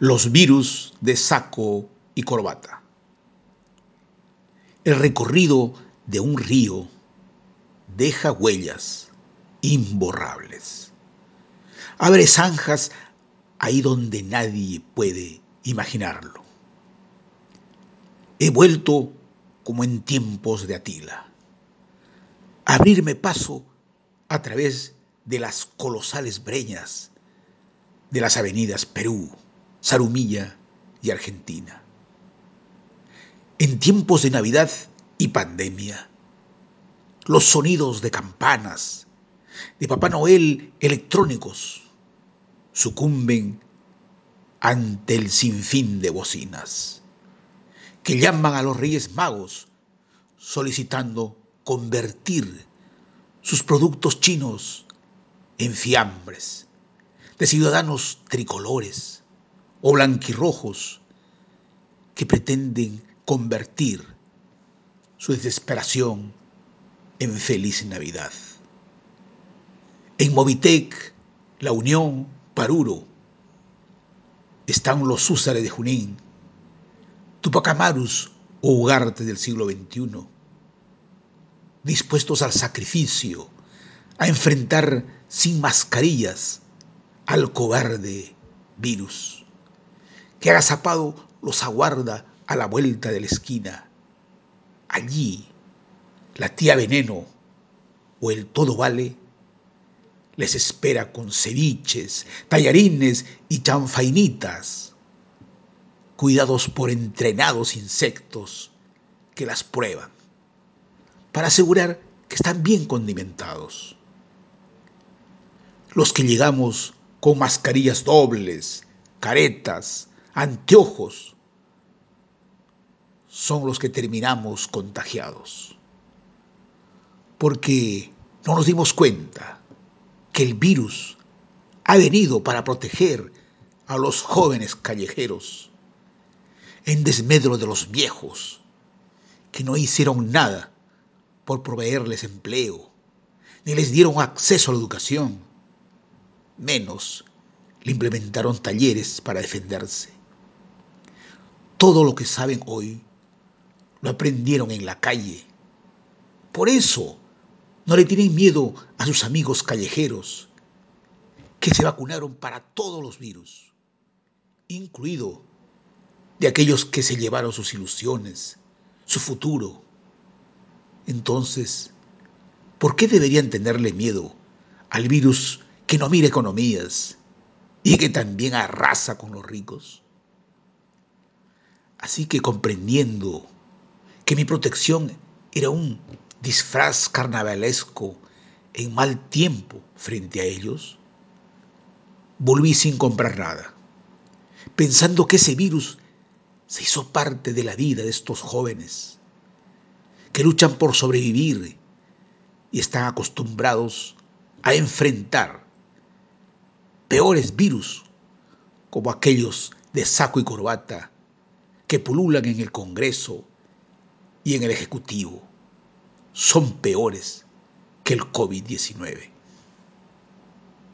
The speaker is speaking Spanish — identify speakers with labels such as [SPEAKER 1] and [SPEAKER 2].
[SPEAKER 1] Los virus de saco y corbata. El recorrido de un río deja huellas imborrables. Abre zanjas ahí donde nadie puede imaginarlo. He vuelto como en tiempos de Atila, abrirme paso a través de las colosales breñas de las avenidas Perú, Sarumilla y Argentina. En tiempos de Navidad y pandemia, los sonidos de campanas, de Papá Noel electrónicos, sucumben ante el sinfín de bocinas que llaman a los Reyes Magos solicitando convertir sus productos chinos en fiambres de ciudadanos tricolores o blanquirrojos que pretenden convertir su desesperación en feliz Navidad. En Movitec, La Unión, Paruro, están los húsares de Junín, Tupac Amarus o Ugarte del siglo XXI, dispuestos al sacrificio, a enfrentar sin mascarillas al cobarde virus, que agazapado los aguarda a la vuelta de la esquina. Allí, la tía Veneno o el Todo Vale les espera con ceviches, tallarines y chanfainitas, cuidados por entrenados insectos que las prueban, para asegurar que están bien condimentados. Los que llegamos con mascarillas dobles, caretas, anteojos, son los que terminamos contagiados. Porque no nos dimos cuenta que el virus ha venido para proteger a los jóvenes callejeros en desmedro de los viejos que no hicieron nada por proveerles empleo, ni les dieron acceso a la educación, menos le implementaron talleres para defenderse. Todo lo que saben hoy lo aprendieron en la calle. Por eso no le tienen miedo a sus amigos callejeros que se vacunaron para todos los virus, incluido de aquellos que se llevaron sus ilusiones, su futuro. Entonces, ¿por qué deberían tenerle miedo al virus que no mira economías y que también arrasa con los ricos? Así que comprendiendo que mi protección era un disfraz carnavalesco en mal tiempo frente a ellos, volví sin comprar nada, pensando que ese virus se hizo parte de la vida de estos jóvenes que luchan por sobrevivir y están acostumbrados a enfrentar peores virus como aquellos de saco y corbata que pululan en el Congreso y en el Ejecutivo son peores que el COVID-19.